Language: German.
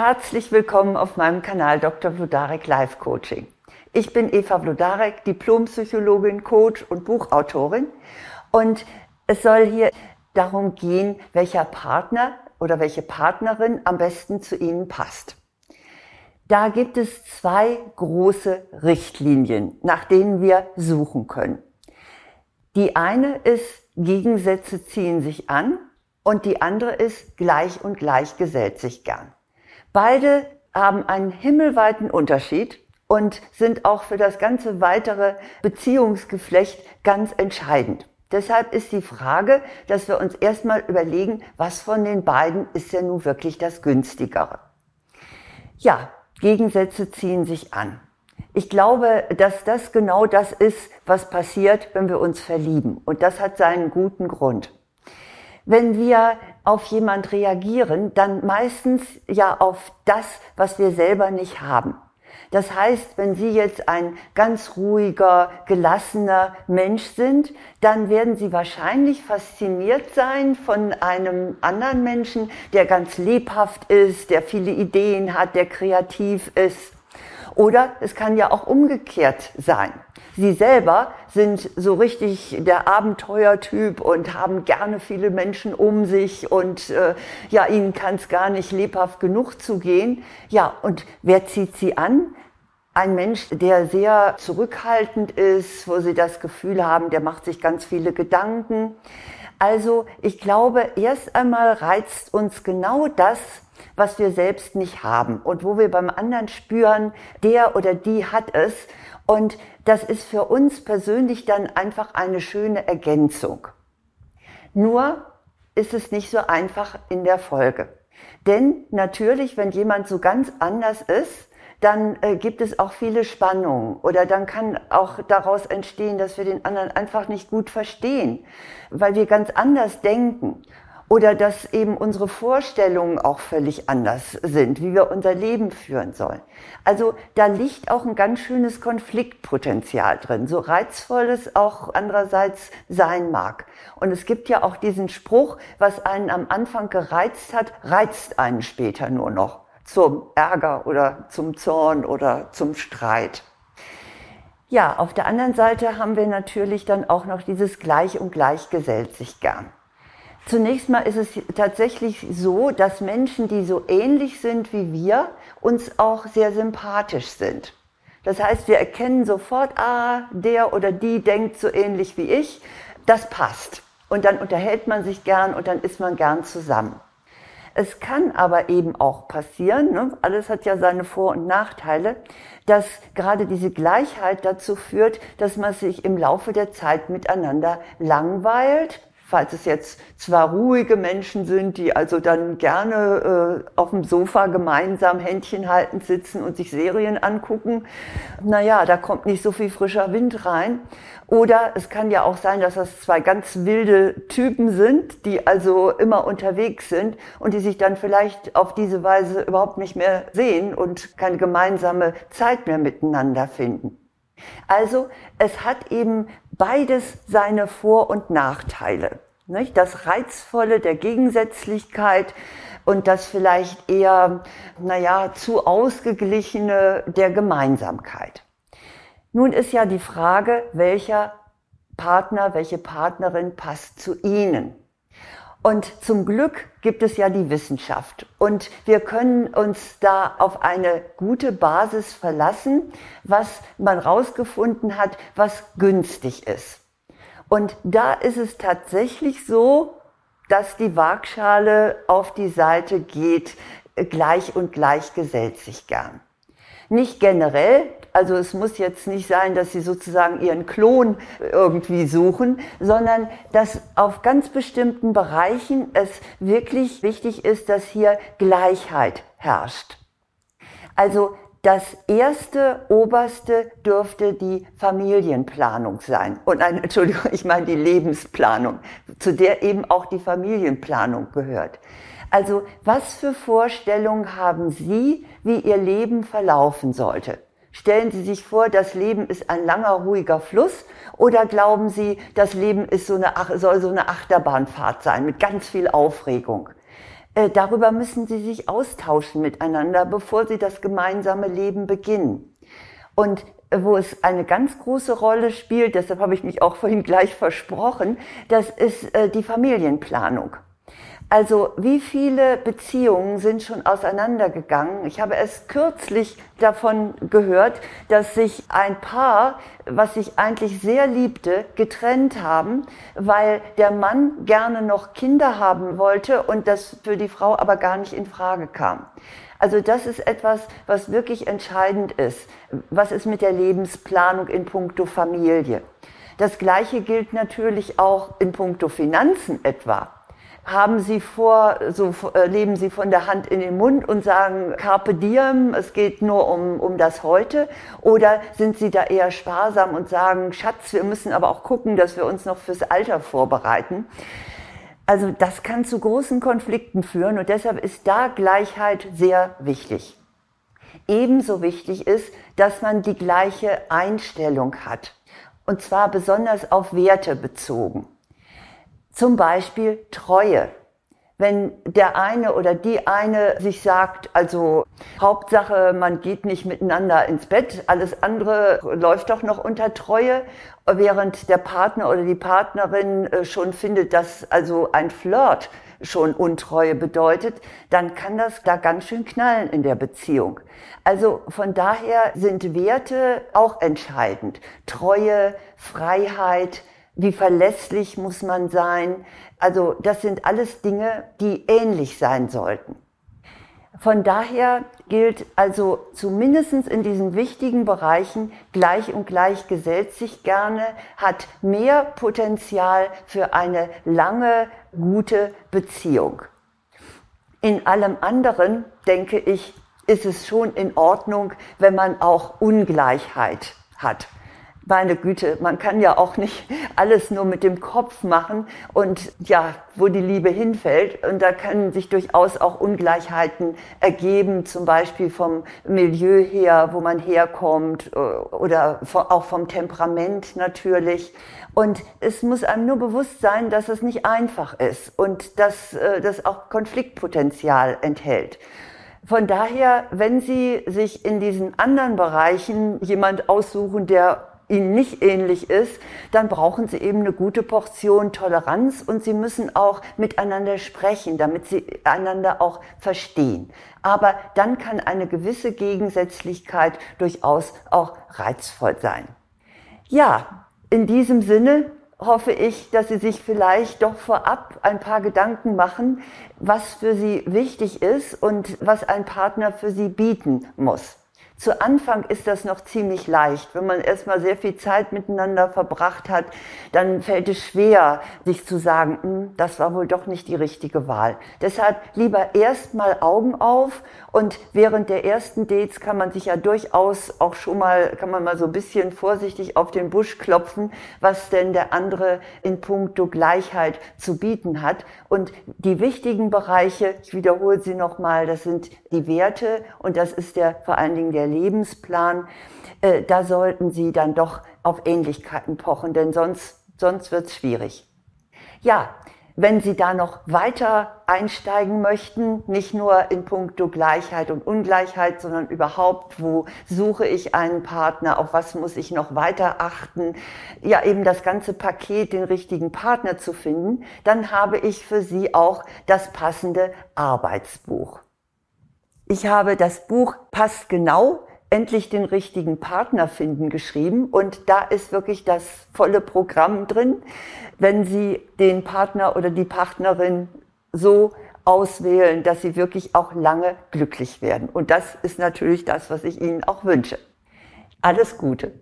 Herzlich willkommen auf meinem Kanal Dr. Vlodarek Life Coaching. Ich bin Eva Vlodarek, Diplompsychologin, Coach und Buchautorin. Und es soll hier darum gehen, welcher Partner oder welche Partnerin am besten zu Ihnen passt. Da gibt es zwei große Richtlinien, nach denen wir suchen können. Die eine ist, Gegensätze ziehen sich an und die andere ist, gleich und gleich gesellt sich gern. Beide haben einen himmelweiten Unterschied und sind auch für das ganze weitere Beziehungsgeflecht ganz entscheidend. Deshalb ist die Frage, dass wir uns erstmal überlegen, was von den beiden ist denn nun wirklich das günstigere. Ja, Gegensätze ziehen sich an. Ich glaube, dass das genau das ist, was passiert, wenn wir uns verlieben. Und das hat seinen guten Grund. Wenn wir auf jemand reagieren, dann meistens ja auf das, was wir selber nicht haben. Das heißt, wenn Sie jetzt ein ganz ruhiger, gelassener Mensch sind, dann werden Sie wahrscheinlich fasziniert sein von einem anderen Menschen, der ganz lebhaft ist, der viele Ideen hat, der kreativ ist. Oder es kann ja auch umgekehrt sein. Sie selber sind so richtig der Abenteuertyp und haben gerne viele Menschen um sich und äh, ja, ihnen kann es gar nicht lebhaft genug zugehen. Ja, und wer zieht sie an? Ein Mensch, der sehr zurückhaltend ist, wo sie das Gefühl haben, der macht sich ganz viele Gedanken. Also ich glaube, erst einmal reizt uns genau das, was wir selbst nicht haben und wo wir beim anderen spüren, der oder die hat es. Und das ist für uns persönlich dann einfach eine schöne Ergänzung. Nur ist es nicht so einfach in der Folge. Denn natürlich, wenn jemand so ganz anders ist, dann äh, gibt es auch viele Spannungen oder dann kann auch daraus entstehen, dass wir den anderen einfach nicht gut verstehen, weil wir ganz anders denken oder dass eben unsere Vorstellungen auch völlig anders sind, wie wir unser Leben führen sollen. Also da liegt auch ein ganz schönes Konfliktpotenzial drin, so reizvoll es auch andererseits sein mag. Und es gibt ja auch diesen Spruch, was einen am Anfang gereizt hat, reizt einen später nur noch zum Ärger oder zum Zorn oder zum Streit. Ja, auf der anderen Seite haben wir natürlich dann auch noch dieses Gleich und Gleich gesellt sich gern. Zunächst mal ist es tatsächlich so, dass Menschen, die so ähnlich sind wie wir, uns auch sehr sympathisch sind. Das heißt, wir erkennen sofort, ah, der oder die denkt so ähnlich wie ich, das passt. Und dann unterhält man sich gern und dann ist man gern zusammen. Es kann aber eben auch passieren, ne, alles hat ja seine Vor- und Nachteile, dass gerade diese Gleichheit dazu führt, dass man sich im Laufe der Zeit miteinander langweilt falls es jetzt zwar ruhige Menschen sind, die also dann gerne äh, auf dem Sofa gemeinsam Händchen haltend sitzen und sich Serien angucken, naja, da kommt nicht so viel frischer Wind rein. Oder es kann ja auch sein, dass das zwei ganz wilde Typen sind, die also immer unterwegs sind und die sich dann vielleicht auf diese Weise überhaupt nicht mehr sehen und keine gemeinsame Zeit mehr miteinander finden. Also es hat eben beides seine Vor- und Nachteile. Nicht? Das Reizvolle der Gegensätzlichkeit und das vielleicht eher, naja, zu ausgeglichene der Gemeinsamkeit. Nun ist ja die Frage, welcher Partner, welche Partnerin passt zu Ihnen. Und zum Glück gibt es ja die Wissenschaft und wir können uns da auf eine gute Basis verlassen, was man rausgefunden hat, was günstig ist. Und da ist es tatsächlich so, dass die Waagschale auf die Seite geht, gleich und gleich gesellt sich gern. Nicht generell, also es muss jetzt nicht sein, dass Sie sozusagen Ihren Klon irgendwie suchen, sondern dass auf ganz bestimmten Bereichen es wirklich wichtig ist, dass hier Gleichheit herrscht. Also das erste, oberste dürfte die Familienplanung sein. Und ein, Entschuldigung, ich meine die Lebensplanung, zu der eben auch die Familienplanung gehört. Also was für Vorstellungen haben Sie, wie Ihr Leben verlaufen sollte? Stellen Sie sich vor, das Leben ist ein langer, ruhiger Fluss oder glauben Sie, das Leben ist so eine, soll so eine Achterbahnfahrt sein mit ganz viel Aufregung? äh, darüber müssen sie sich austauschen miteinander, bevor sie das gemeinsame Leben beginnen. Und äh, wo es eine ganz große Rolle spielt, deshalb habe ich mich auch vorhin gleich versprochen, das ist äh, die Familienplanung. Also wie viele Beziehungen sind schon auseinandergegangen? Ich habe erst kürzlich davon gehört, dass sich ein Paar, was sich eigentlich sehr liebte, getrennt haben, weil der Mann gerne noch Kinder haben wollte und das für die Frau aber gar nicht in Frage kam. Also das ist etwas, was wirklich entscheidend ist. Was ist mit der Lebensplanung in puncto Familie? Das Gleiche gilt natürlich auch in puncto Finanzen etwa haben Sie vor, so äh, leben Sie von der Hand in den Mund und sagen Carpe diem, es geht nur um, um das Heute? Oder sind Sie da eher sparsam und sagen, Schatz, wir müssen aber auch gucken, dass wir uns noch fürs Alter vorbereiten? Also das kann zu großen Konflikten führen und deshalb ist da Gleichheit sehr wichtig. Ebenso wichtig ist, dass man die gleiche Einstellung hat. Und zwar besonders auf Werte bezogen. Zum Beispiel Treue. Wenn der eine oder die eine sich sagt, also Hauptsache, man geht nicht miteinander ins Bett, alles andere läuft doch noch unter Treue, während der Partner oder die Partnerin äh, schon findet, dass also ein Flirt schon Untreue bedeutet, dann kann das da ganz schön knallen in der Beziehung. Also von daher sind Werte auch entscheidend. Treue, Freiheit, wie verlässlich muss man sein. Also das sind alles Dinge, die ähnlich sein sollten. Von daher gilt also zumindest in diesen wichtigen Bereichen gleich und gleich gesellt sich gerne, hat mehr Potenzial für eine lange, gute Beziehung. In allem anderen, denke ich, ist es schon in Ordnung, wenn man auch Ungleichheit hat meine Güte, man kann ja auch nicht alles nur mit dem Kopf machen und ja, wo die Liebe hinfällt. Und da können sich durchaus auch Ungleichheiten ergeben, zum Beispiel vom Milieu her, wo man herkommt äh, oder auch vom Temperament natürlich. Und es muss einem nur bewusst sein, dass es nicht einfach ist und dass äh, das auch Konfliktpotenzial enthält. Von daher, wenn Sie sich in diesen anderen Bereichen jemand aussuchen, der ihnen nicht ähnlich ist, dann brauchen sie eben eine gute Portion Toleranz und sie müssen auch miteinander sprechen, damit sie einander auch verstehen. Aber dann kann eine gewisse Gegensätzlichkeit durchaus auch reizvoll sein. Ja, in diesem Sinne hoffe ich, dass Sie sich vielleicht doch vorab ein paar Gedanken machen, was für Sie wichtig ist und was ein Partner für Sie bieten muss. Zu Anfang ist das noch ziemlich leicht. Wenn man erstmal sehr viel Zeit miteinander verbracht hat, dann fällt es schwer, sich zu sagen, hm, das war wohl doch nicht die richtige Wahl. Deshalb lieber erstmal Augen auf und während der ersten Dates kann man sich ja durchaus auch schon mal, kann man mal so ein bisschen vorsichtig auf den Busch klopfen, was denn der andere in puncto Gleichheit zu bieten hat. Und die wichtigen Bereiche, ich wiederhole sie nochmal, das sind die Werte und das ist der vor allen Dingen der Lebensplan, äh, da sollten Sie dann doch auf Ähnlichkeiten pochen, denn sonst, sonst wird es schwierig. Ja, wenn Sie da noch weiter einsteigen möchten, nicht nur in puncto Gleichheit und Ungleichheit, sondern überhaupt, wo suche ich einen Partner, auf was muss ich noch weiter achten, ja eben das ganze Paket, den richtigen Partner zu finden, dann habe ich für Sie auch das passende Arbeitsbuch. Ich habe das Buch Passt genau endlich den richtigen Partner finden geschrieben und da ist wirklich das volle Programm drin, wenn Sie den Partner oder die Partnerin so auswählen, dass Sie wirklich auch lange glücklich werden. Und das ist natürlich das, was ich Ihnen auch wünsche. Alles Gute.